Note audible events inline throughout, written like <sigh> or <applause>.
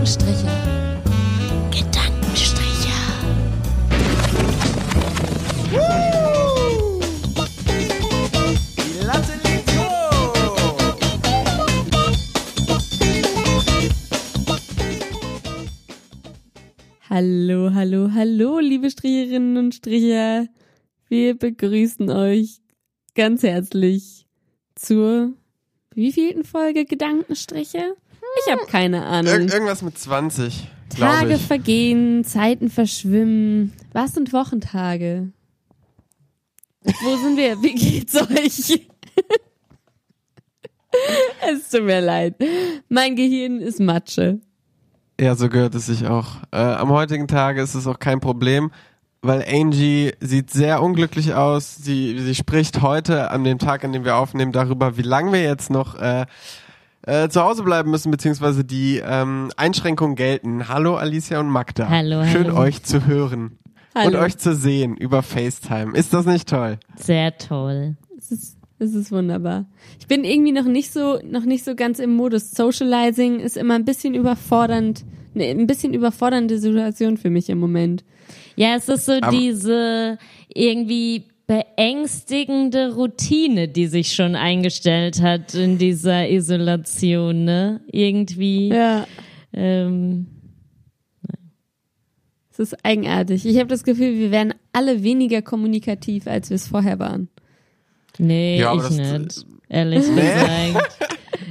Gedankenstriche. Gedankenstriche. Die Latte liegt hoch. Hallo, hallo, hallo, liebe Stricherinnen und Stricher. Wir begrüßen euch ganz herzlich zur wievielten Folge Gedankenstriche? Ich habe keine Ahnung. Ir irgendwas mit 20, glaube Tage ich. vergehen, Zeiten verschwimmen. Was sind Wochentage? Wo sind wir? Wie geht's euch? <laughs> es tut mir leid. Mein Gehirn ist Matsche. Ja, so gehört es sich auch. Äh, am heutigen Tage ist es auch kein Problem, weil Angie sieht sehr unglücklich aus. Sie, sie spricht heute an dem Tag, an dem wir aufnehmen, darüber, wie lange wir jetzt noch äh, äh, zu Hause bleiben müssen, beziehungsweise die ähm, Einschränkungen gelten. Hallo Alicia und Magda. Hallo, Schön hallo. euch zu hören und Hallo. euch zu sehen über FaceTime. Ist das nicht toll? Sehr toll. Es ist, es ist wunderbar. Ich bin irgendwie noch nicht so, noch nicht so ganz im Modus. Socializing ist immer ein bisschen überfordernd, ne, ein bisschen überfordernde Situation für mich im Moment. Ja, es ist so Aber- diese irgendwie beängstigende Routine, die sich schon eingestellt hat in dieser Isolation, ne? Irgendwie. Ja. Ähm, Es ist eigenartig. Ich habe das Gefühl, wir werden alle weniger kommunikativ, als wir es vorher waren. nee, Ja, ich nicht. Ehrlich gesagt.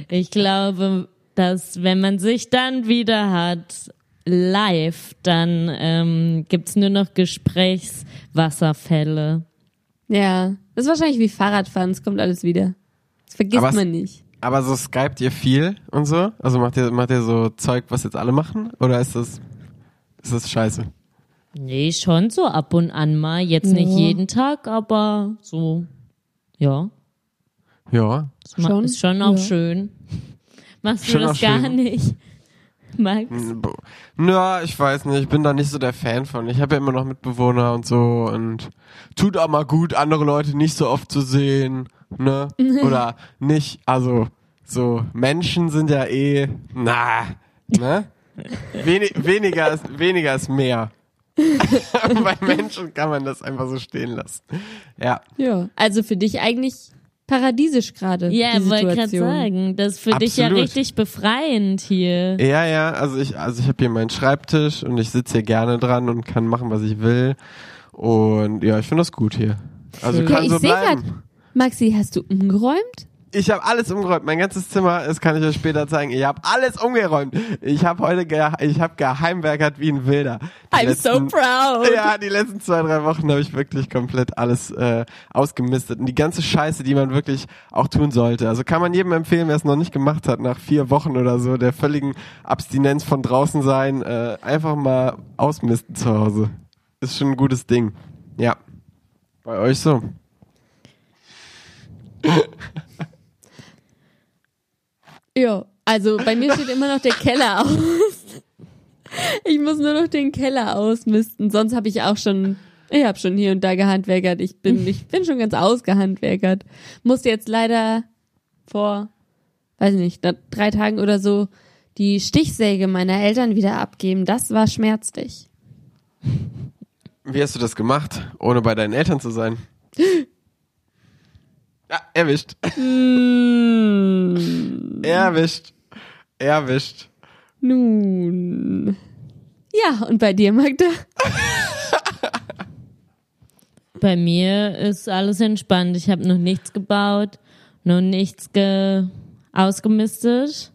Ich glaube, dass wenn man sich dann wieder hat, live, dann ähm, gibt's nur noch Gesprächswasserfälle. Ja. Das ist wahrscheinlich wie Fahrradfahren, es kommt alles wieder. Das vergisst Aber man nicht. Aber so skypt ihr viel und so? Also macht ihr, macht ihr so Zeug, was jetzt alle machen? Oder ist das, ist das scheiße? Nee, schon so ab und an mal. Jetzt nicht Ja. jeden Tag, aber so. Ja. Ja. Schon? Ist schon auch Ja. schön. <laughs> Machst du Schon das gar schön. nicht, Max? Na, ich weiß nicht, ich bin da nicht so der Fan von. Ich habe ja immer noch Mitbewohner und so und tut auch mal gut, andere Leute nicht so oft zu sehen, ne? <laughs> Oder nicht, also so Menschen sind ja eh, na, ne? Wenig, weniger ist weniger ist mehr. <laughs> Bei Menschen kann man das einfach so stehen lassen. Ja, Ja. Also für dich eigentlich paradiesisch gerade. Ja, die wollte gerade sagen. Das ist für dich ja Absolut. richtig befreiend hier. ja, ja. Also ich, also ich habe hier meinen Schreibtisch und ich sitze hier gerne dran und kann machen, was ich will. Und ja, ich finde das gut hier. Also Schön. kann Ja, ich so seh bleiben. grad- Maxi, hast du umgeräumt? Ich habe alles umgeräumt. Mein ganzes Zimmer, das kann ich euch später zeigen. Ich habe alles umgeräumt. Ich habe heute ge ich habe geheimwerkert wie ein Wilder. Die I'm so proud. Ja, die letzten zwei, drei Wochen habe ich wirklich komplett alles äh, ausgemistet. Und die ganze Scheiße, die man wirklich auch tun sollte. Also kann man jedem empfehlen, wer es noch nicht gemacht hat, nach vier Wochen oder so, der völligen Abstinenz von draußen sein, äh, einfach mal ausmisten zu Hause. Ist schon ein gutes Ding. Ja. Bei euch so. <laughs> Ja, also bei mir steht immer noch der Keller aus. Ich muss nur noch den Keller ausmisten. Sonst habe ich auch schon, ich habe schon hier und da gehandwerkert. Ich bin, ich bin schon ganz ausgehandwerkert. Musste jetzt leider vor, weiß nicht, drei Tagen oder so die Stichsäge meiner Eltern wieder abgeben. Das war schmerzlich. Wie hast du das gemacht, ohne bei deinen Eltern zu sein? <laughs> Ja, erwischt. Hm, Erwischt. Erwischt. nun. Ja, und bei dir, Magda? Bei mir ist alles entspannt. Ich habe noch nichts gebaut, noch nichts ge ausgemistet.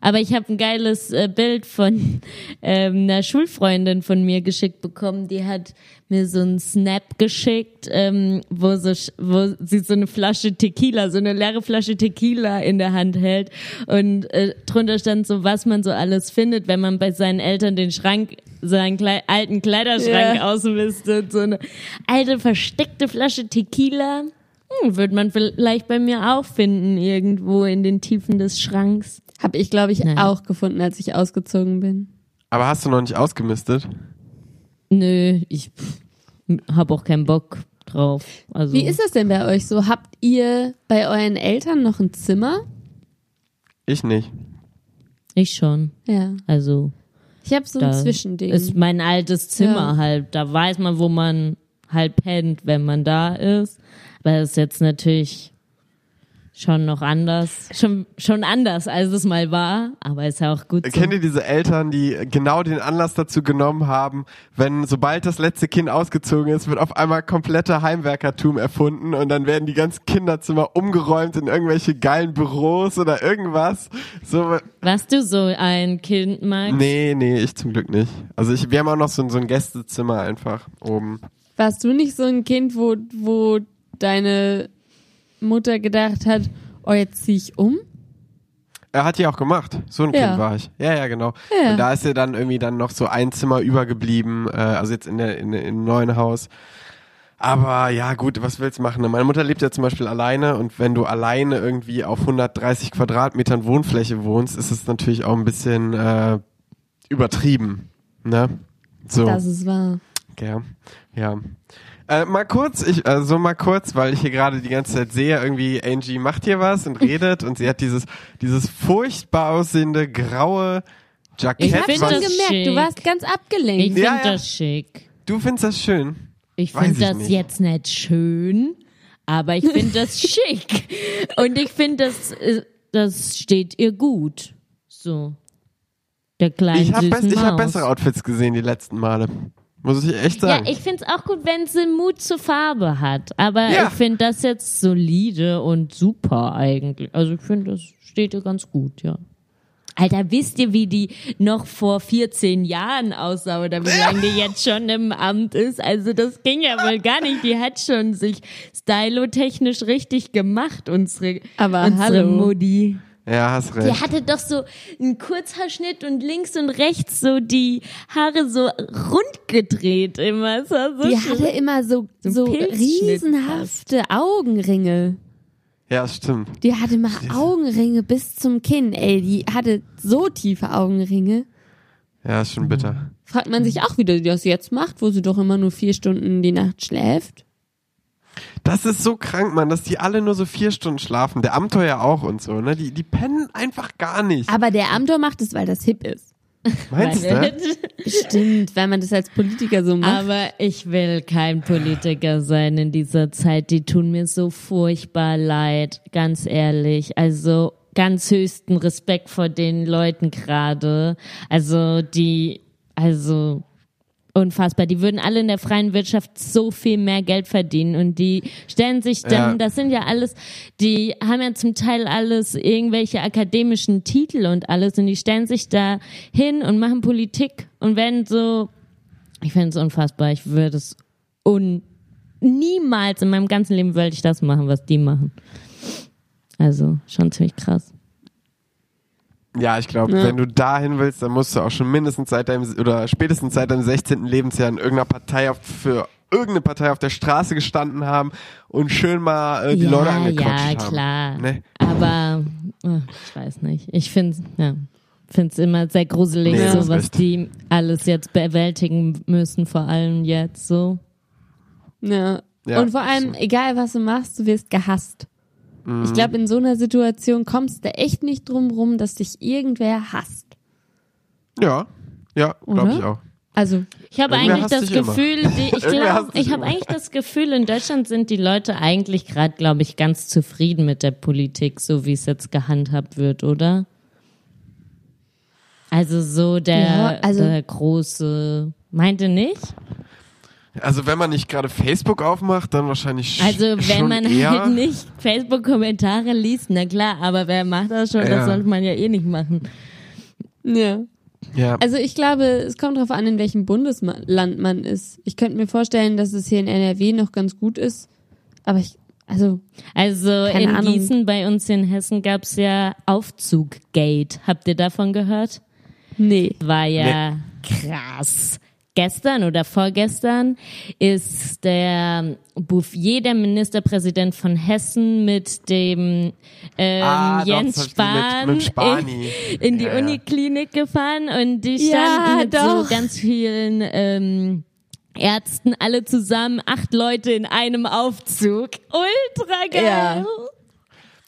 Aber ich habe ein geiles äh, Bild von <laughs> ähm, einer Schulfreundin von mir geschickt bekommen. Die hat mir so einen Snap geschickt, ähm, wo, so, wo sie so eine Flasche Tequila, so eine leere Flasche Tequila in der Hand hält. Und äh, drunter stand so, was man so alles findet, wenn man bei seinen Eltern den Schrank, seinen Klei alten Kleiderschrank Ja. ausmistet. So eine alte versteckte Flasche Tequila. Hm, wird man vielleicht bei mir auch finden, irgendwo in den Tiefen des Schranks. Habe ich, glaube ich, Nein. auch gefunden, als ich ausgezogen bin. Aber hast du noch nicht ausgemistet? Nö, ich habe auch keinen Bock drauf. Also Wie ist das denn bei euch so? Habt ihr bei euren Eltern noch ein Zimmer? Ich nicht. ich schon. Ja. Also Ich habe so ein Zwischending. Ist mein altes Zimmer Ja. halt. Da weiß man, wo man halt pennt, wenn man da ist. Aber das ist jetzt natürlich schon noch anders. Schon, schon anders, als es mal war. Aber ist ja auch gut so. Kennt ihr diese Eltern, die genau den Anlass dazu genommen haben, wenn sobald das letzte Kind ausgezogen ist, wird auf einmal kompletter Heimwerkertum erfunden und dann werden die ganzen Kinderzimmer umgeräumt in irgendwelche geilen Büros oder irgendwas. So, Warst du so ein Kind, Max? nee, nee, ich zum Glück nicht. Also ich, wir haben auch noch so, ein- so ein Gästezimmer einfach oben. Warst du nicht so ein Kind, wo, wo deine Mutter gedacht hat, oh, jetzt zieh ich um? Er hat die auch gemacht. So ein Ja. Kind war ich. Ja, ja, genau. Ja. Und da ist ja dann irgendwie dann noch so ein Zimmer übergeblieben, äh, also jetzt in der in, in neuen Haus. Aber ja, gut, was willst du machen? ne? Meine Mutter lebt ja zum Beispiel alleine und wenn du alleine irgendwie auf 130 Quadratmetern Wohnfläche wohnst, ist es natürlich auch ein bisschen äh, übertrieben. Ne? So. Das ist wahr. Ja, ja. Äh, mal kurz, ich, also mal kurz, weil ich hier gerade die ganze Zeit sehe, irgendwie Angie macht hier was und redet und sie hat dieses, dieses furchtbar aussehende graue Jackett. Ich find schon gemerkt, du schick. warst ganz Ich abgelenkt. finde Ja, ja. das schick. du findest das schön. Ich Weiß finde das nicht. jetzt nicht schön, aber ich finde das <laughs> schick. Und ich finde, das, äh, das steht ihr gut. So. Der kleine Ich habe bess ich hab bessere Outfits gesehen die letzten Male. Muss ich echt Ja, sagen. ich finde es auch gut, wenn sie Mut zur Farbe hat. Aber Ja. ich finde das jetzt solide und super eigentlich. Also ich finde, das steht ihr ganz gut, ja. Alter, wisst ihr, wie die noch vor 14 Jahren aussah oder wie lange die jetzt schon im Amt ist? Also das ging ja wohl gar nicht. Die hat schon sich stylotechnisch richtig gemacht, unsere, Aber unsere hallo. Mutti. Ja, hast Die recht. hatte doch so einen Kurzhaarschnitt und links und rechts so die Haare so rund gedreht immer. Es war so Die schön. hatte immer so, So so riesenhafte Augenringe. Ja, stimmt. Die hatte mal Augenringe bis zum Kinn. Ey, die hatte so tiefe Augenringe. Ja, ist schon bitter. Fragt man sich auch, wie die das jetzt macht, wo sie doch immer nur vier Stunden die Nacht schläft. Das ist so krank, Mann, dass die alle nur so vier Stunden schlafen. Der Amtor ja auch und so, ne? Die, die pennen einfach gar nicht. Aber der Amtor macht es, weil das hip ist. Meinst du? Stimmt, weil man das als Politiker so macht. Aber ich will kein Politiker sein in dieser Zeit. Die tun mir so furchtbar leid, ganz ehrlich. Also ganz höchsten Respekt vor den Leuten gerade. Also die, also unfassbar. Die würden alle in der freien Wirtschaft so viel mehr Geld verdienen und die stellen sich dann, Ja. das sind ja alles, die haben ja zum Teil alles irgendwelche akademischen Titel und alles und die stellen sich da hin und machen Politik und werden so, ich finde es unfassbar. Ich würde es un niemals in meinem ganzen Leben wollte ich das machen, was die machen. Also schon ziemlich krass. Ja, ich glaube, Ja. wenn du dahin willst, dann musst du auch schon mindestens seit deinem oder spätestens seit deinem 16. Lebensjahr in irgendeiner Partei auf, für irgendeine Partei auf der Straße gestanden haben und schön mal äh, die ja, Leute angequatscht ja, haben. klar. Ne? Aber äh, ich weiß nicht. Ich finde ja, finde es immer sehr gruselig, Nee, so was die alles jetzt bewältigen müssen, vor allem jetzt so. Ja. Ja, und vor allem, egal was du machst, du wirst gehasst. Mhm. Ich glaube, in so einer Situation kommst du echt nicht drum rum, dass dich irgendwer hasst. Ja, ja, glaube ich auch. Also, Ich habe eigentlich das. Gefühl, die, ich <laughs> glaube, ich habe eigentlich das Gefühl, in Deutschland sind die Leute eigentlich gerade, glaube ich, ganz zufrieden mit der Politik, so wie es jetzt gehandhabt wird, oder? Also so der, Ja, also- der große, meinte nicht? Also wenn man nicht gerade Facebook aufmacht, dann wahrscheinlich sch- Also wenn schon man eher. halt nicht Facebook-Kommentare liest, na klar, aber wer macht das schon? Ja. Das sollte man ja eh nicht machen. ja. Ja, Also ich glaube, es kommt darauf an, in welchem Bundesland man ist. Ich könnte mir vorstellen, dass es hier in NRW noch ganz gut ist. Aber ich, also, Also in Ahnung. Gießen bei uns in Hessen gab's ja Aufzuggate. Habt ihr davon gehört? nee. war ja krass. Gestern oder vorgestern ist der Bouffier, der Ministerpräsident von Hessen, mit dem ähm, Ah, doch, Jens gesehen, Spahn mit- mit Spani. in, in die Ja, ja. Uniklinik gefahren und die Ja, standen mit doch. so ganz vielen ähm, Ärzten alle zusammen, acht Leute in einem Aufzug. Ultra geil. Ja.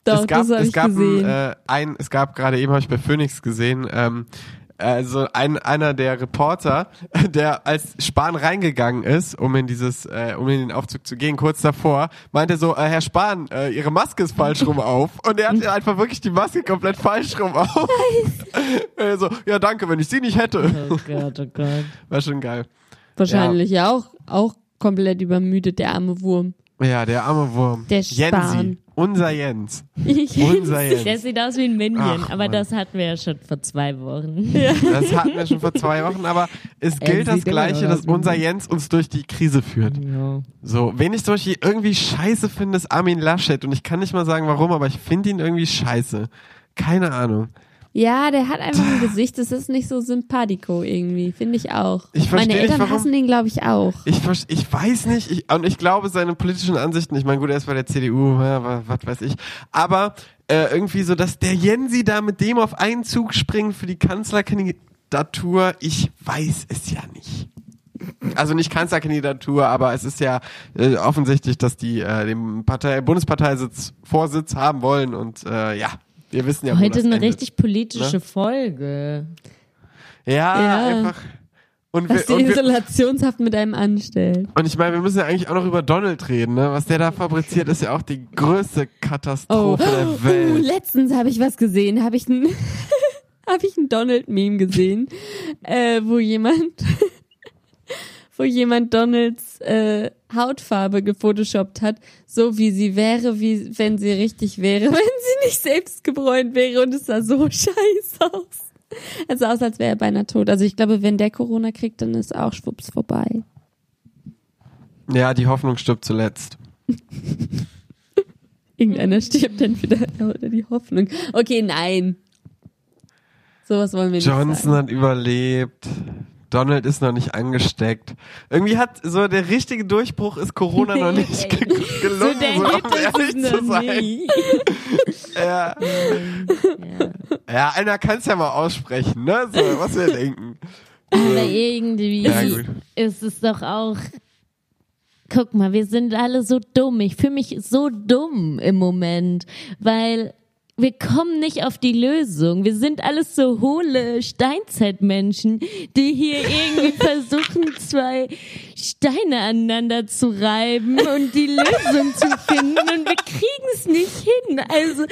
Doch, es gab, das es gab gesehen. Ein, äh, ein, es gab gerade eben habe ich bei Phoenix gesehen, ähm, also ein, einer der Reporter, <laughs> der als Spahn reingegangen ist, um in dieses, äh, um in den Aufzug zu gehen, kurz davor, meinte so, äh, Herr Spahn, äh, Ihre Maske ist falsch rum auf. Und er hatte einfach wirklich die Maske komplett falsch rum auf. Äh, <laughs> so, ja danke, wenn ich sie nicht hätte. Oh Gott, oh Gott. <laughs> War schon geil. Wahrscheinlich ja, auch, auch komplett übermüdet, der arme Wurm. Ja, der arme Wurm. Der Spahn. Jensi. Unser Jens. Ich Unser Der Jens. sieht aus wie ein Minion, Ach, aber Mann. das hatten wir ja schon vor zwei Wochen. Das hatten wir schon vor zwei Wochen, aber es Er gilt das Gleiche, dass unser Jens uns durch die Krise führt. Ja. So, wen ich zum Beispiel irgendwie scheiße finde, ist Armin Laschet. Und ich kann nicht mal sagen, warum, aber ich finde ihn irgendwie scheiße. Keine Ahnung. Ja, der hat einfach ein Gesicht, das ist nicht so sympathico irgendwie, finde ich auch. Ich versteh Meine nicht, Eltern warum- hassen den, glaube ich, auch. Ich, ich weiß nicht, ich, und ich glaube, seine politischen Ansichten, ich meine, gut, er ist bei der CDU, ja, wa- was weiß ich, aber äh, irgendwie so, dass der Jensi da mit dem auf einen Zug springt für die Kanzlerkandidatur, ich weiß es ja nicht. Also nicht Kanzlerkandidatur, aber es ist ja äh, offensichtlich, dass die äh, den Partei Bundesparteisitz Vorsitz haben wollen und äh, ja, wir wissen ja, Heute das eine endet. richtig politische Ne? Folge. ja, Ja. einfach und Was die wir, wir, Isolationshaft mit einem anstellt. Und ich meine, wir müssen ja eigentlich auch noch über Donald reden, ne? Was der da fabriziert, ist ja auch die größte Katastrophe der Uh, Welt. letztens habe ich was gesehen, habe ich ein <laughs> habe ich ein Donald Meme gesehen, äh, wo jemand wo jemand Donalds äh, Hautfarbe gefotoshoppt hat, so wie sie wäre, wie wenn sie richtig wäre, <laughs> wenn sie nicht selbst gebräunt wäre und es sah so <laughs> scheiße aus. Es sah aus, als wäre er beinahe tot. Also ich glaube, wenn der Corona kriegt, dann ist auch schwupps vorbei. Ja, die Hoffnung stirbt zuletzt. <laughs> Irgendeiner stirbt dann wieder oder die Hoffnung. Okay, nein. Sowas wollen wir nicht Johnson hat überlebt. Donald ist noch nicht angesteckt. Irgendwie hat so der richtige Durchbruch ist Corona noch nicht ge gelungen, so, der um ehrlich zu sein. Ja. Ja. einer kann es ja mal aussprechen, ne? So, was wir denken. Aber irgendwie Ja, ist es doch auch. Guck mal, wir sind alle so dumm. Ich fühle mich so dumm im Moment, weil wir kommen nicht auf die Lösung. Wir sind alles so hohle Steinzeitmenschen, die hier irgendwie <laughs> versuchen, zwei Steine aneinander zu reiben und die Lösung zu finden und wir kriegen es nicht hin. Also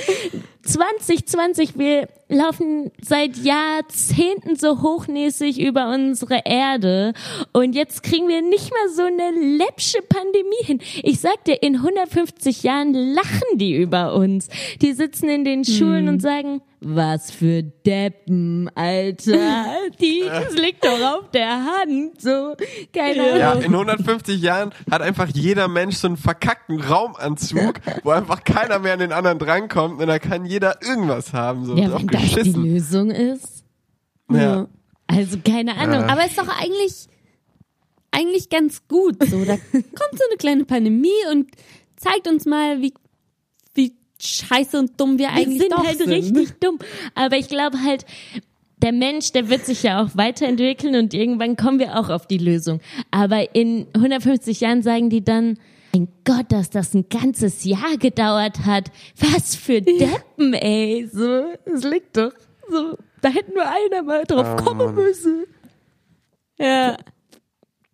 2020, wir laufen seit Jahrzehnten so hochnäsig über unsere Erde und jetzt kriegen wir nicht mal so eine läppsche Pandemie hin. Ich sag dir, in 150 Jahren lachen die über uns. Die sitzen in den Schulen und sagen, was für Deppen, Alter. <laughs> Die, das liegt doch auf der Hand. So, keine Ja, Ahnung. in 150 Jahren hat einfach jeder Mensch so einen verkackten Raumanzug, wo einfach keiner mehr an den anderen drankommt und da kann jeder irgendwas haben. So, Ja, wenn das die geschissen. Lösung ist. Ja. Also keine Ahnung. Ja. Aber ist doch eigentlich, eigentlich ganz gut so. Da <laughs> kommt so eine kleine Pandemie und zeigt uns mal, wie scheiße und dumm wir Wir eigentlich sind doch halt sind. richtig <laughs> dumm. Aber ich glaube halt, der Mensch, der wird sich ja auch weiterentwickeln und irgendwann kommen wir auch auf die Lösung. Aber in 150 Jahren sagen die dann, mein Gott, dass das ein ganzes Jahr gedauert hat. Was für Deppen, ey. So, es liegt doch so. Da hätten nur einer mal drauf Oh, kommen Mann. müssen. Ja.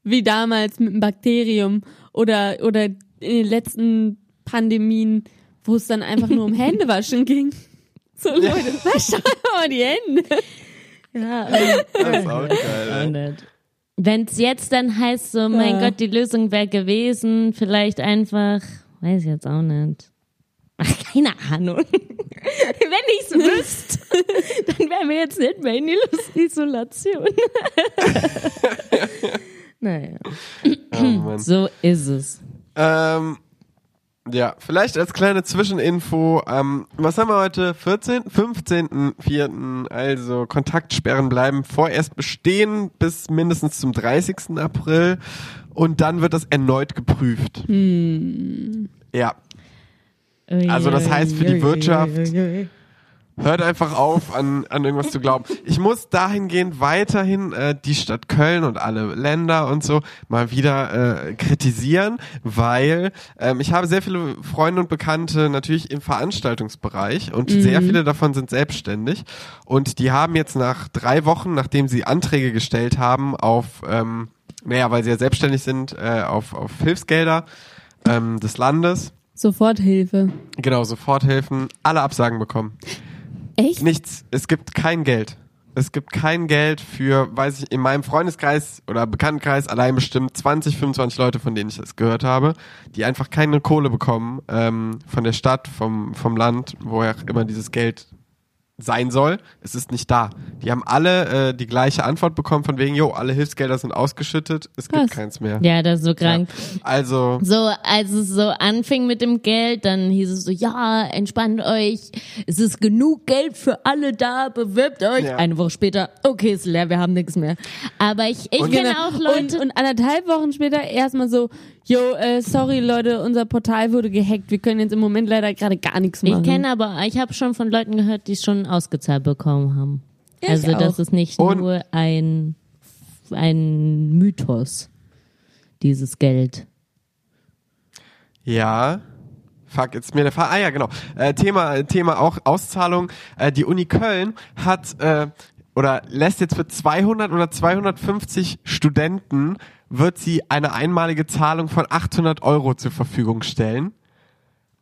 Wie damals mit dem Bakterium oder, oder in den letzten Pandemien, wo es dann einfach nur um Händewaschen ging. So Leute, <laughs> wascht doch mal die Hände. Ja, Das ist auch geil. ey. Wenn es jetzt dann heißt, so, mein Ja. Gott, die Lösung wäre gewesen, vielleicht einfach, weiß ich jetzt auch nicht. Ach, keine Ahnung. <laughs> Wenn ich's wüsste, dann wären wir jetzt nicht mehr in die Isolation. <laughs> naja, Oh, so ist es. Ähm, ja, vielleicht als kleine Zwischeninfo, ähm, was haben wir heute? 14., 15.04. Also Kontaktsperren bleiben vorerst bestehen bis mindestens zum 30. April und dann wird das erneut geprüft. Ja, Also das heißt für die Wirtschaft- Hört einfach auf, an, an irgendwas zu glauben. Ich muss dahingehend weiterhin äh, die Stadt Köln und alle Länder und so mal wieder äh, kritisieren, weil ähm, ich habe sehr viele Freunde und Bekannte natürlich im Veranstaltungsbereich und sehr viele davon sind selbstständig und die haben jetzt nach drei Wochen, nachdem sie Anträge gestellt haben auf, ähm, naja, weil sie ja selbstständig sind, äh, auf, auf Hilfsgelder ähm, des Landes, Soforthilfe. genau, Soforthilfen, alle Absagen bekommen. Echt? Nichts. Es gibt kein Geld. Es gibt kein Geld für, weiß ich, in meinem Freundeskreis oder Bekanntenkreis allein bestimmt 20, 25 Leute, von denen ich das gehört habe, die einfach keine Kohle bekommen ähm, von der Stadt, vom, vom Land, woher immer dieses Geld sein soll. Es ist nicht da. Die haben alle äh, die gleiche Antwort bekommen von wegen, jo, alle Hilfsgelder sind ausgeschüttet, es gibt Krass. keins mehr. Ja, das ist so krank. Also, So, als es so anfing mit dem Geld, dann hieß es so, ja, entspannt euch, es ist genug Geld für alle da, bewirbt euch. Ja. Eine Woche später, okay, ist leer, wir haben nichts mehr. Aber ich, ich Und- kenne Genau. auch Leute, Und, und anderthalb Wochen später erstmal so, yo, äh, sorry Leute, unser Portal wurde gehackt. Wir können jetzt im Moment leider gerade gar nichts machen. ich kenne aber, ich habe schon von Leuten gehört, die es schon ausgezahlt bekommen haben. Ich also das auch. ist nicht Und- nur ein, ein Mythos, dieses Geld. Ja. Fuck, jetzt mir der Fall. Ah ja, genau. Äh, Thema, Thema auch Auszahlung. Äh, die Uni Köln hat äh, oder lässt jetzt für 200 oder 250 Studenten wird sie eine einmalige Zahlung von 800 Euro zur Verfügung stellen.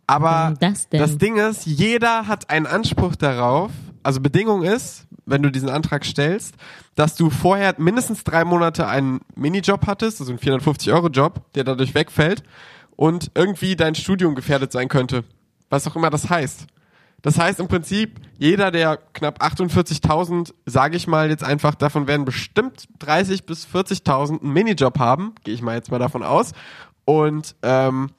Aber das denn? Ding ist, jeder hat einen Anspruch darauf. Also Bedingung ist, wenn du diesen Antrag stellst, dass du vorher mindestens drei Monate einen Minijob hattest, also einen 450-Euro-Job, der dadurch wegfällt und irgendwie dein Studium gefährdet sein könnte. Was auch immer das heißt. Das heißt im Prinzip, jeder der knapp 48.000, sage ich mal jetzt einfach, davon werden bestimmt 30 bis 40.000 einen Minijob haben, gehe ich mal jetzt mal davon aus. Und ähm,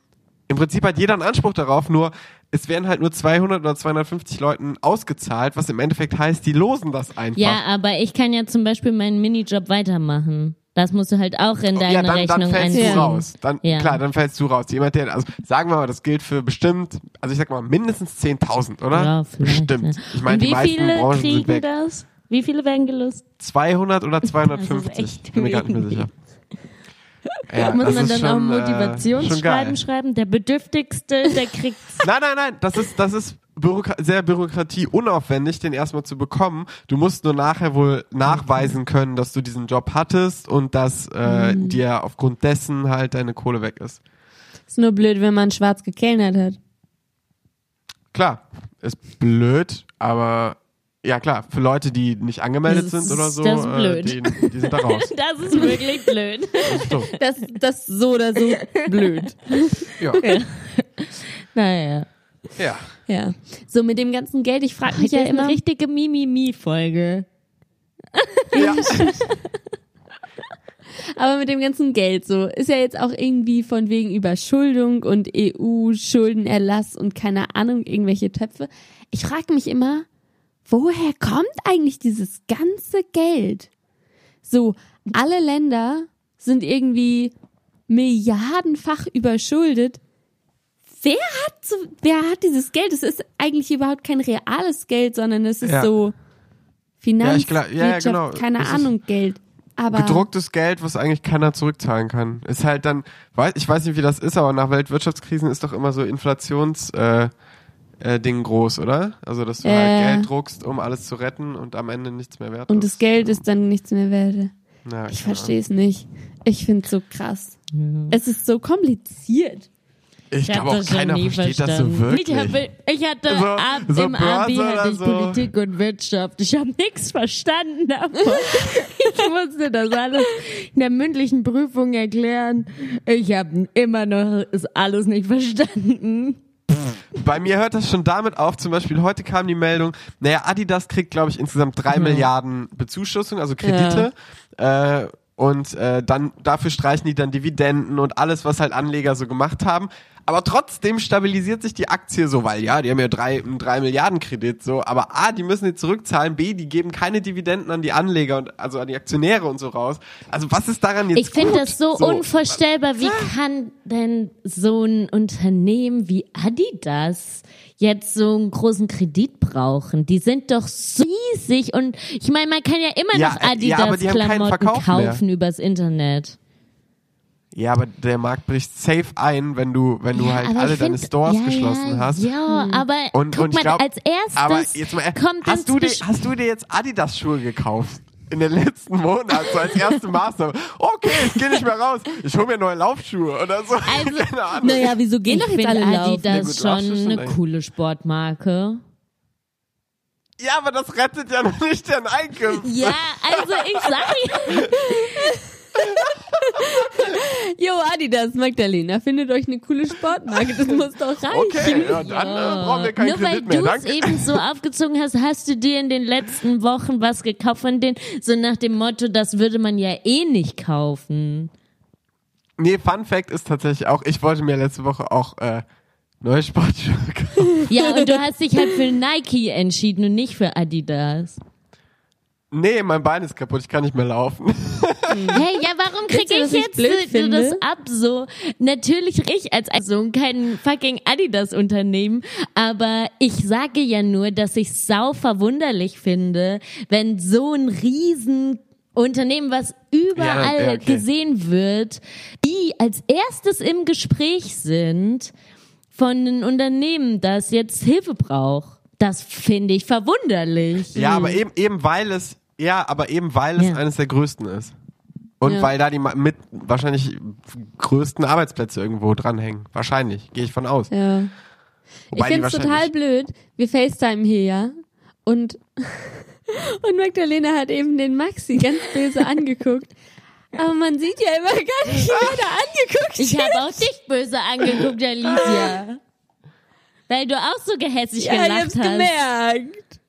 im Prinzip hat jeder einen Anspruch darauf, nur es werden halt nur 200 oder 250 Leuten ausgezahlt, was im Endeffekt heißt, die losen das einfach. Ja, aber ich kann ja zum Beispiel meinen Minijob weitermachen. Das musst du halt auch in deine ja, dann, Rechnung dann fällst einziehen. du raus. Dann, Ja. Klar, dann fällst du raus. Jemand, der, also sagen wir mal, das gilt für bestimmt, also ich sag mal mindestens 10.000, oder? Ja, vielleicht. Bestimmt. ja. Ich meine, die wie meisten viele Branchen sind kriegen weg. das? Wie viele werden gelost? 200 oder <laughs> Das 250. ist echt Bin mir gerade nicht mehr sicher. Ja, Muss man dann schon, auch äh, Motivationsschreiben schreiben? Der Bedürftigste, der kriegt's. <laughs> Nein, nein, nein, das ist, das ist Bürokra sehr bürokratieunauffändig, den erstmal zu bekommen. Du musst nur nachher wohl nachweisen können, dass du diesen Job hattest und dass äh, Mhm. dir aufgrund dessen halt deine Kohle weg ist. Ist nur blöd, wenn man schwarz gekellnert hat. Klar, ist blöd, aber ja klar, für Leute, die nicht angemeldet Das sind ist- oder so, das ist äh, blöd. die, die sind da raus. <laughs> Das ist wirklich blöd. Das ist. Das, das ist so oder so blöd. Ja. <laughs> Naja. Ja. Ja. So mit dem ganzen Geld, ich frage mich ja ist eine immer. richtige Mimimi-Folge. ja. <laughs> Aber mit dem ganzen Geld so ist ja jetzt auch irgendwie von wegen Überschuldung und EU-Schuldenerlass und keine Ahnung, irgendwelche Töpfe. Ich frage mich immer, woher kommt eigentlich dieses ganze Geld? So, alle Länder sind irgendwie milliardenfach überschuldet. Wer hat so, wer hat dieses Geld? Es ist eigentlich überhaupt kein reales Geld, sondern es ist Ja. so Finanz, ich glaub- ja, ja, Wirtschaft, genau. keine Es Ahnung, Geld. Aber gedrucktes Geld, was eigentlich keiner zurückzahlen kann. Ist halt dann, ich weiß nicht, wie das ist, aber nach Weltwirtschaftskrisen ist doch immer so Inflations äh, äh, Ding groß, oder? Also, dass du Äh. halt Geld druckst, um alles zu retten und am Ende nichts mehr wert Und ist. das Geld ist dann nichts mehr wert. Ja, Ich verstehe es nicht. Ich finde es so krass. Es ist so kompliziert. Ich Ich glaube auch das schon keiner nie versteht verstanden. das so wirklich. Ich, hab, ich hatte So- ab, so im Abi hatte ich so. Politik und Wirtschaft. Ich habe nichts verstanden davon. <laughs> ich musste das alles in der mündlichen Prüfung erklären. Ich habe immer noch ist alles nicht verstanden. Bei mir hört das schon damit auf, zum Beispiel heute kam die Meldung, naja, Adidas kriegt, glaube ich, insgesamt drei Milliarden Bezuschussung, also Kredite. Äh, und äh, dann dafür streichen die dann Dividenden und alles, was halt Anleger so gemacht haben. Aber trotzdem stabilisiert sich die Aktie so, weil ja, die haben ja drei, einen drei Milliarden Kredit so, aber A, die müssen die zurückzahlen, B, die geben keine Dividenden an die Anleger und also an die Aktionäre und so raus. Also was ist daran jetzt Ich finde das so, unvorstellbar. Wie kann denn so ein Unternehmen wie Adidas jetzt so einen großen Kredit brauchen? Die sind doch so riesig und ich meine, man kann ja immer Ja, noch äh, ja, aber die haben keinen Adidas-Klamotten Verkauf mehr. kaufen übers Internet. Ja, aber der Markt bricht safe ein, wenn du, wenn du Ja, halt alle ich deine find- Stores ja, geschlossen ja, hast. Ja, aber Und, guck und mal, ich glaub, als erstes aber jetzt mal, kommt hast du, dir, hast du dir jetzt Adidas Schuhe gekauft? In den letzten Monaten, so als erste Maßnahme. Okay, ich gehe nicht mehr raus. Ich hole mir neue Laufschuhe oder so. Also, <laughs> Keine Ahnung. Naja, wieso gehen doch ich jetzt finde alle laufen? Adidas Ja, gut, schon Laufschuhe schon eine coole Sportmarke. Ja, aber das rettet ja noch <laughs> nicht den Einkünften. Ja, also ich sag ja, <laughs> Jo, Adidas, Magdalena, findet euch eine coole Sportmarke. Das muss doch reichen. Okay, ja, dann äh, brauchen wir keinen nur weil Kredit mehr. du es eben so <laughs> aufgezogen hast, hast du dir in den letzten Wochen was gekauft von denen, so nach dem Motto, das würde man ja eh nicht kaufen. Nee, Fun Fact ist tatsächlich auch, ich wollte mir letzte Woche auch äh, neue Sportschuhe kaufen. Ja, und du hast dich halt für Nike entschieden und nicht für Adidas. Nee, mein Bein ist kaputt, ich kann nicht mehr laufen. <laughs> Hey, ja, warum krieg ich ich jetzt so, das ab so? Natürlich ich als so kein fucking Adidas-Unternehmen, aber ich sage ja nur, dass ich sau verwunderlich finde, wenn so ein riesen Unternehmen, was überall ja, okay. gesehen wird, die als erstes im Gespräch sind von einem Unternehmen, das jetzt Hilfe braucht. Das finde ich verwunderlich. Ja, aber eben, eben weil es, ja, aber eben weil es Ja. eines der größten ist. Und Ja. weil da die mit wahrscheinlich größten Arbeitsplätze irgendwo dranhängen. Wahrscheinlich, gehe ich von aus. Ja. Ich Wobei finde es total blöd. Wir FaceTime hier, ja. Und, <laughs> und Magdalena hat eben den Maxi ganz böse angeguckt. Aber man sieht ja immer gar nicht, wie er da angeguckt Ich habe auch dich böse angeguckt, Alicia. Weil du auch so gehässig ja, ich gelacht hab's hast. gemerkt.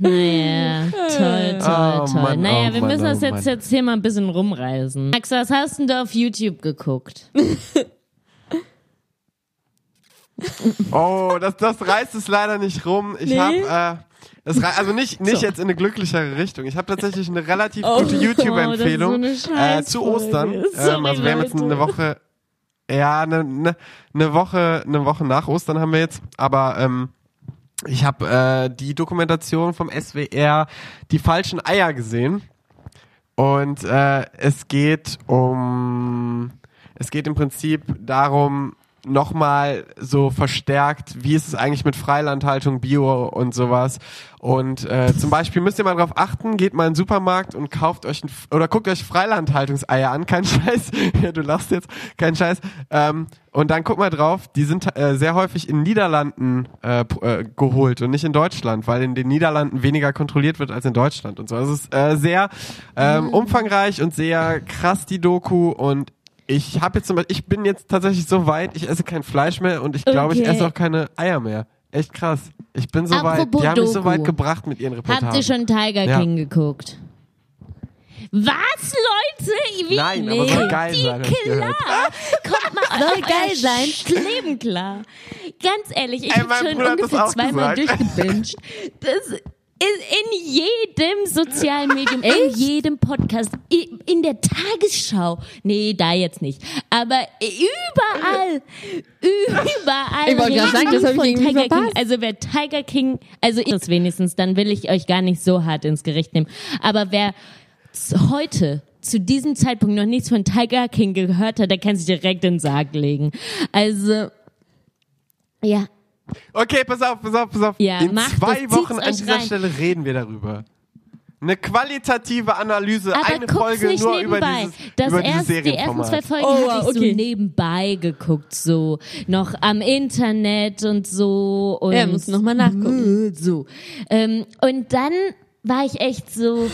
Naja, toll, toll, Oh toll. Mann, naja, oh wir Mann, müssen das oh jetzt, Mann. jetzt hier mal ein bisschen rumreißen. Max, was hast denn du auf YouTube geguckt? <laughs> Oh, das, das reißt es leider nicht rum. Ich Nee? habe, äh, das rei- also nicht, nicht jetzt in eine glücklichere Richtung. Ich habe tatsächlich eine relativ Oh. gute YouTube-Empfehlung Oh, so äh, zu Ostern. Sorry, Ähm, also wir haben jetzt eine Woche, ja, eine, eine, eine Woche, eine Woche nach Ostern haben wir jetzt. Aber ähm, ich habe äh, die Dokumentation vom SWR die falschen Eier gesehen. Und äh, es geht um, es geht im Prinzip darum, nochmal so verstärkt, wie ist es eigentlich mit Freilandhaltung, Bio und sowas. Und äh, zum Beispiel müsst ihr mal drauf achten, geht mal in den Supermarkt und kauft euch ein, oder guckt euch Freilandhaltungseier an, kein <laughs> Scheiß, ja, du lachst jetzt, kein Scheiß. Ähm, und dann guck mal drauf, die sind äh, sehr häufig in Niederlanden äh, äh, geholt und nicht in Deutschland, weil in den Niederlanden weniger kontrolliert wird als in Deutschland und so. Also es ist äh, sehr ähm, umfangreich und sehr krass die Doku und ich habe jetzt zum Beispiel, ich bin jetzt tatsächlich so weit, ich esse kein Fleisch mehr und ich glaube, ich Okay. esse auch keine Eier mehr. Echt krass. Ich bin so Apropos weit. Die haben mich so weit gebracht mit ihren Reportagen. Habt ihr schon Tiger Ja. King geguckt? Was, Leute? Wie? Nein, nee. aber soll geil die sein, ich klar. Kommt mal Soll geil sein. Leben klar. Ganz ehrlich, ich Ey, schon Bruder ungefähr zweimal gesagt. durchgebinged. <laughs> Das ist in jedem sozialen Medium, in jedem Podcast, in der Tagesschau. Nee, da jetzt nicht. Aber überall, überall. Ich wollte gerade sagen, das die hab ich irgendwie Tiger King. verpasst. Also wer Tiger King, also ich das wenigstens, dann will ich euch gar nicht so hart ins Gericht nehmen. Aber wer heute zu diesem Zeitpunkt noch nichts von Tiger King gehört hat, der kann sich direkt in den Sarg legen. Also, ja, Okay, pass auf, pass auf, pass auf. Ja, In macht zwei das, Wochen an dieser rein. Stelle reden wir darüber. Eine qualitative Analyse, aber eine Folge nicht nur über nebenbei. dieses, das über erst, die ersten zwei Folgen Oh, habe ich okay. so nebenbei geguckt, so noch am Internet und so. Und Ja, muss noch mal nachgucken. So. Ähm, und dann war ich echt so,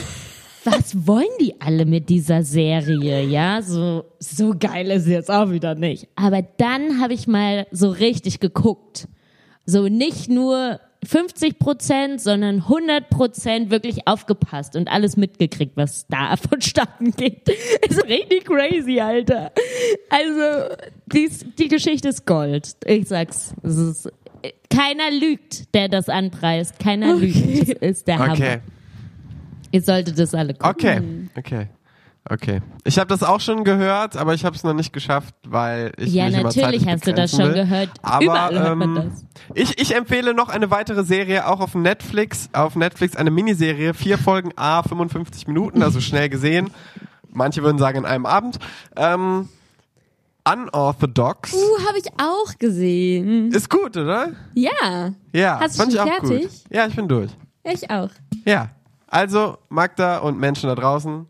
was wollen die alle mit dieser Serie? Ja, so, so geil ist sie jetzt auch wieder nicht. Aber dann habe ich mal so richtig geguckt. So nicht nur 50 Prozent, sondern 100 Prozent wirklich aufgepasst und alles mitgekriegt, was da <laughs> vonstatten geht. <laughs> Ist richtig crazy, Alter. Also, die, die Geschichte ist Gold. Ich sag's. Es ist, keiner lügt, der das anpreist. Keiner lügt. Es ist der Okay. Hammer. Ihr solltet das alle gucken. Okay, okay. Okay. Ich habe das auch schon gehört, aber ich habe es noch nicht geschafft, weil ich Ja, mich natürlich hast du das schon will. gehört. Aber Überall hört man ähm, das. Ich, ich empfehle noch eine weitere Serie, auch auf Netflix. Auf Netflix eine Miniserie, vier Folgen, a 55 Minuten, also schnell gesehen. Manche würden sagen in einem Abend. Ähm, Unorthodox Uh, habe ich auch gesehen. ist gut, oder? Ja. Ja, Hast du schon auch fertig? gut. Ja, ich bin durch. Ich auch. Ja, also Magda und Menschen da draußen,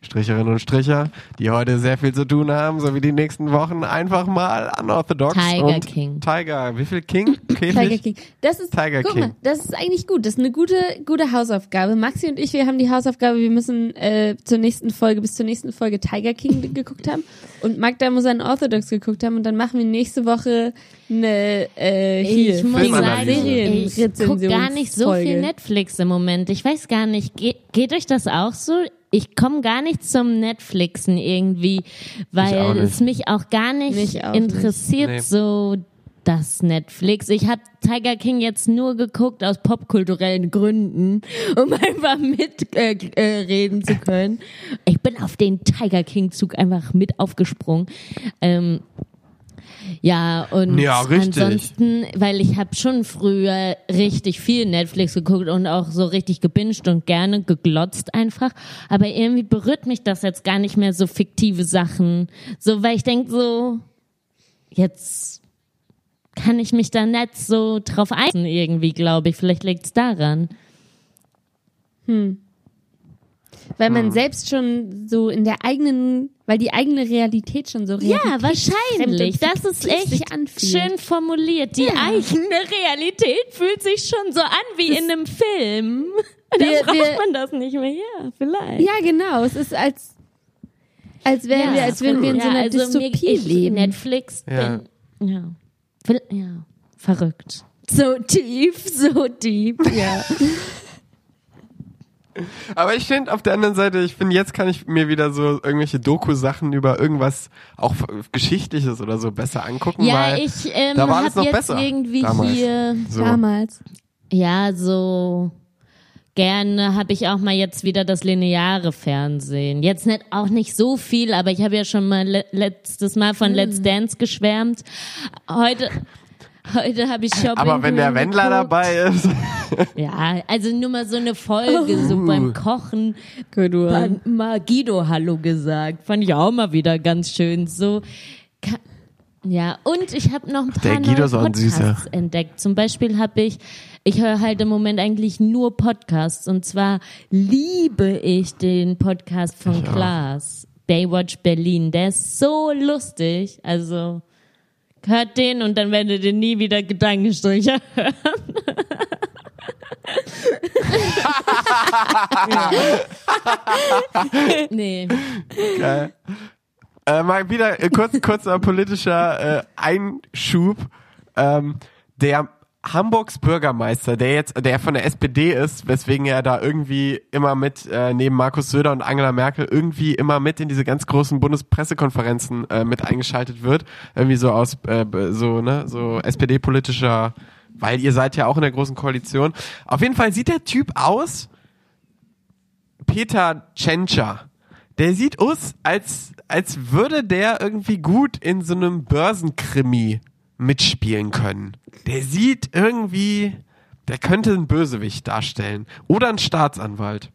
Stricherinnen und Stricher, die heute sehr viel zu tun haben, so wie die nächsten Wochen, einfach mal unorthodox. Tiger und King. Tiger, wie viel King? <clears throat> Tiger? King. Das ist, Tiger guck King. mal, das ist eigentlich gut. Das ist eine gute, gute Hausaufgabe. Maxi und ich, wir haben die Hausaufgabe, wir müssen äh, zur nächsten Folge, bis zur nächsten Folge Tiger King <laughs> geguckt haben. Und Magda muss einen Orthodox geguckt haben. Und dann machen wir nächste Woche eine äh, hier, Ich muss sagen, ich gucke gar nicht so viel. Netflix im Moment. Ich weiß gar nicht, geht, geht euch das auch so? Ich komme gar nicht zum Netflixen irgendwie, weil nicht. es mich auch gar nicht Mich auch nicht. interessiert Nee. so das Netflix. Ich habe Tiger King jetzt nur geguckt aus popkulturellen Gründen, um <laughs> einfach mitreden äh, reden zu können. Ich bin auf den Tiger King Zug einfach mit aufgesprungen. Ähm, ja, und Ja, richtig. ansonsten, weil ich habe schon früher richtig viel Netflix geguckt und auch so richtig gebinged und gerne geglotzt einfach. Aber irgendwie berührt mich das jetzt gar nicht mehr so fiktive Sachen. So, weil ich denk so, jetzt kann ich mich da nicht so drauf ein irgendwie, glaube ich. Vielleicht liegt's daran. Weil Hm. man selbst schon so in der eigenen, weil die eigene Realität schon so Ja, realitätsfremd wahrscheinlich. und Das ist echt schön formuliert. Die eigene Realität fühlt sich schon so an wie in einem Film. <laughs> Da Wir- braucht wir- man das nicht mehr. Ja, vielleicht. Ja, genau. Es ist als, als wären wir, als würden wir in so einer also mir- Dystopie ich, leben. Netflix, Ja. bin, ja. Ja, verrückt. So tief, so tief, ja. <laughs> Aber ich finde auf der anderen Seite, ich finde, jetzt kann ich mir wieder so irgendwelche Doku-Sachen über irgendwas auch Geschichtliches oder so besser angucken, ja, weil ich ähm, da war alles habe noch jetzt besser irgendwie damals. hier, so. Damals. ja, so gerne habe ich auch mal jetzt wieder das lineare Fernsehen. Jetzt nicht auch nicht so viel, aber ich habe ja schon mal le letztes Mal von Let's Dance geschwärmt. Heute Heute habe ich Shopping Aber wenn der Wendler geguckt. dabei ist, <laughs> Ja, also nur mal so eine Folge, so beim Kochen. Hat mal Guido Hallo gesagt. Fand ich auch mal wieder ganz schön. So. Ja, und ich habe noch ein der paar Guido neue ist auch ein Süßer. Podcasts entdeckt. Zum Beispiel habe ich, ich höre halt im Moment eigentlich nur Podcasts. Und zwar liebe ich den Podcast von Ich auch. Klaas, Baywatch Berlin. Der ist so lustig. Also hört den und dann werdet ihr nie wieder Gedankenstriche hören. <laughs> nee. Geil. Äh, mal wieder äh, kurz, kurzer politischer äh, Einschub. Ähm, der Hamburgs Bürgermeister, der jetzt, der von der SPD ist, weswegen er da irgendwie immer mit, äh, neben Markus Söder und Angela Merkel, irgendwie immer mit in diese ganz großen Bundespressekonferenzen äh, mit eingeschaltet wird. Irgendwie so aus, äh, so, ne, so SPD-politischer, weil ihr seid ja auch in der großen Koalition. Auf jeden Fall sieht der Typ aus, Peter Tschentscher. Der sieht aus, als, als würde der irgendwie gut in so einem Börsenkrimi mitspielen können. Der sieht irgendwie, der könnte einen Bösewicht darstellen. Oder einen Staatsanwalt.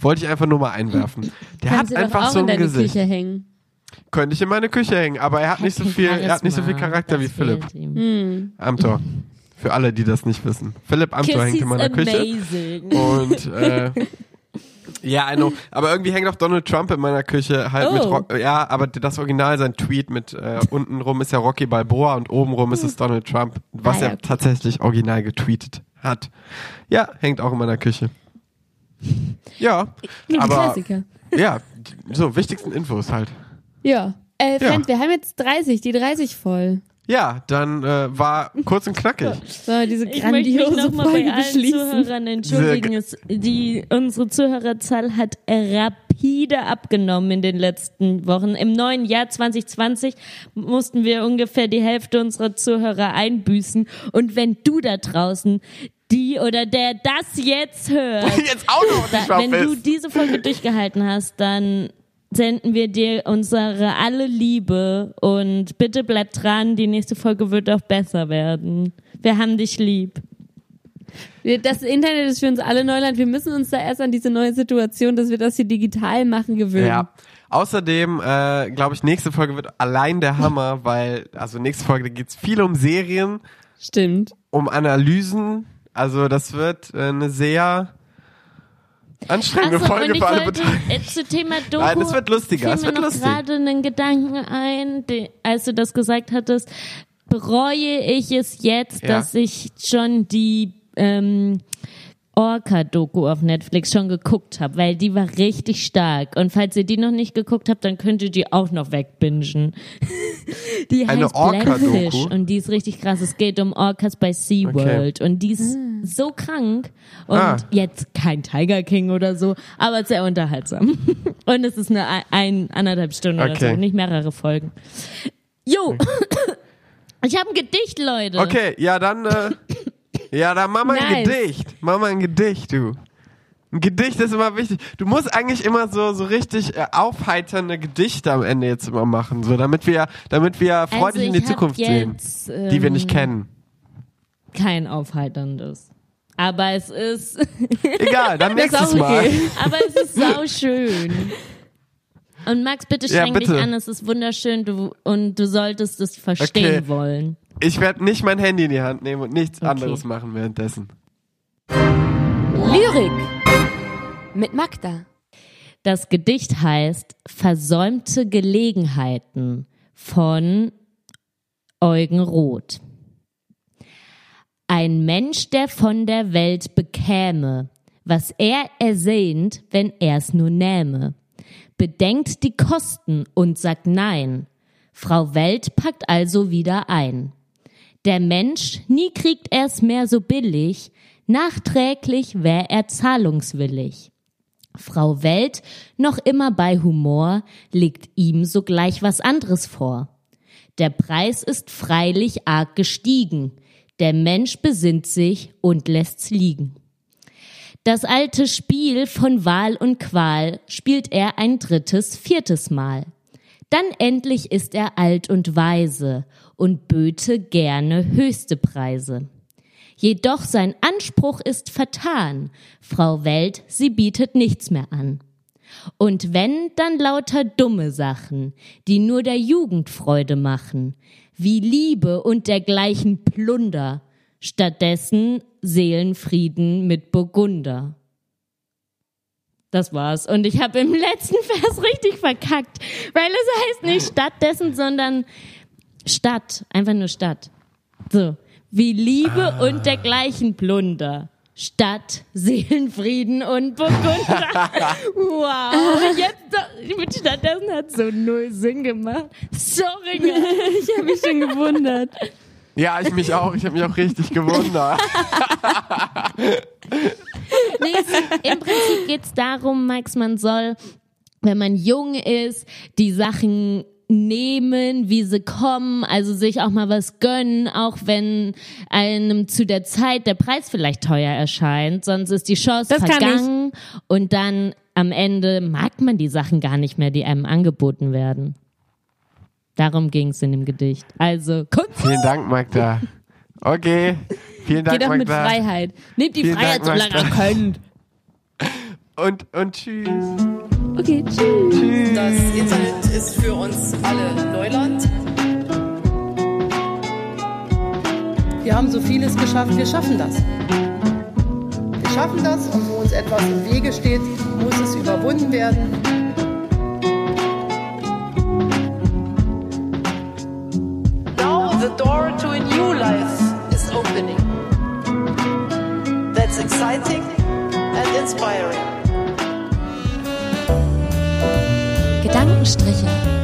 Wollte ich einfach nur mal einwerfen. <laughs> Der Kannst du hat doch einfach so in ein deine Gesicht. Küche hängen. Könnte ich in meine Küche hängen, aber er hat nicht so viel, er hat nicht so viel. Charakter wie Das Philipp. fehlt ihm. Hm. Amthor. Für alle, die das nicht wissen. Philipp Amthor Kiss hängt in meiner Küche. amazing. Und äh, <laughs> ja, I know. <laughs> Aber irgendwie hängt auch Donald Trump in meiner Küche halt mit Oh. Rock, ja, aber das Original, sein Tweet mit äh, unten rum ist ja Rocky Balboa und oben rum ist es Donald Trump, was Ah, ja, er tatsächlich original getweetet hat. Ja, hängt auch in meiner Küche. Ja, aber Klassiker. ja, so wichtigsten Infos halt. Ja. Äh, Ja. Friend, wir haben jetzt 30, die 30 voll. Ja, dann äh, war kurz und knackig. <laughs> So, diese Ich möchte mich nochmal bei allen beschließen. Zuhörern entschuldigen. Es, die, unsere Zuhörerzahl hat rapide abgenommen in den letzten Wochen. Im neuen Jahr 2020 mussten wir ungefähr die Hälfte unserer Zuhörer einbüßen. Und wenn du da draußen die oder der das jetzt hört, <laughs> Jetzt auch noch nicht da, wenn du diese Folge durchgehalten hast, dann senden wir dir unsere alle Liebe und bitte bleib dran, die nächste Folge wird auch besser werden. Wir haben dich lieb. Das Internet ist für uns alle Neuland. Wir müssen uns da erst an diese neue Situation, dass wir das hier digital machen, gewöhnen. Ja. Außerdem, äh, glaube ich, nächste Folge wird allein der Hammer, <laughs> weil, also nächste Folge da geht's viel um Serien, Stimmt. um Analysen. Also das wird äh, eine sehr anstrengende Achso, Folge für alle Beteiligten. zu Thema Doku Nein, es wird lustiger, es mir wird noch lustig. gerade einen Gedanken ein, die, als du das gesagt hattest, bereue ich es jetzt, Ja. dass ich schon die ähm, Orca-Doku auf Netflix schon geguckt habe, weil die war richtig stark. Und falls ihr die noch nicht geguckt habt, dann könnt ihr die auch noch wegbingen. <laughs> die Eine heißt? Blackfish und die ist richtig krass. Es geht um Orcas bei SeaWorld und die ist so krank und Ah. jetzt kein Tiger King oder so, aber sehr unterhaltsam. <laughs> und es ist eine ein, anderthalb Stunden oder Okay. so, nicht mehrere Folgen. Jo, ich habe ein Gedicht, Leute. Okay, ja, dann, äh, <coughs> ja, dann mach mal ein Nice. Gedicht. Mach mal ein Gedicht, du. Ein Gedicht ist immer wichtig. Du musst eigentlich immer so, so richtig äh, aufheiternde Gedichte am Ende jetzt immer machen, so, damit wir, damit wir also in die hab Zukunft sehen, jetzt, die wir nicht ähm, kennen. Kein aufheiterndes. Aber es ist, <laughs> Egal, dann <laughs> nächstes auch Mal. okay. aber es ist sau schön. Und Max, bitte Ja, streng dich bitte. an, es ist wunderschön du, und du solltest es verstehen Okay. wollen. Ich werde nicht mein Handy in die Hand nehmen und nichts Okay. anderes machen währenddessen. Lyrik mit Magda. Das Gedicht heißt Versäumte Gelegenheiten von Eugen Roth. Ein Mensch, der von der Welt bekäme, was er ersehnt, wenn er's nur nähme. Bedenkt die Kosten und sagt Nein. Frau Welt packt also wieder ein. Der Mensch, nie kriegt er's mehr so billig, nachträglich wär er zahlungswillig. Frau Welt, noch immer bei Humor, legt ihm sogleich was anderes vor. Der Preis ist freilich arg gestiegen. Der Mensch besinnt sich und lässt's liegen. Das alte Spiel von Wahl und Qual spielt er ein drittes, viertes Mal. Dann endlich ist er alt und weise und böte gerne höchste Preise. Jedoch sein Anspruch ist vertan. Frau Welt, sie bietet nichts mehr an. Und wenn, dann lauter dumme Sachen, die nur der Jugend Freude machen, wie Liebe und dergleichen Plunder, stattdessen Seelenfrieden mit Burgunder. Das war's. Und ich habe im letzten <laughs> Vers richtig verkackt, weil es heißt nicht stattdessen, sondern Stadt. Einfach nur Stadt. So. Wie Liebe und dergleichen Plunder. Stadt, Seelenfrieden und Burgunder. <laughs> wow. Jetzt doch, mit stattdessen hat so null Sinn gemacht. Sorry. <laughs> Ich habe mich schon gewundert. Ja, ich mich auch. Ich habe mich auch richtig gewundert. <laughs> Nee, Im Prinzip geht's darum, Max, man soll, wenn man jung ist, die Sachen nehmen, wie sie kommen, also sich auch mal was gönnen, auch wenn einem zu der Zeit der Preis vielleicht teuer erscheint, sonst ist die Chance Das vergangen und dann am Ende mag man die Sachen gar nicht mehr, die einem angeboten werden. Darum ging's in dem Gedicht. Also, Kunst. Vielen Dank, Magda. Okay. Vielen Dank, Geht auch mit Magda. Freiheit. Nehmt die Vielen Freiheit, Dank, solange ihr könnt. Und, und tschüss. Okay, tschüss. Tschüss. Das Internet ist für uns alle Neuland. Wir haben so vieles geschafft, wir schaffen das. Wir schaffen das und wo uns etwas im Wege steht, muss es überwunden werden. Now the door to a new life is opening. That's exciting and inspiring. Gedankenstriche.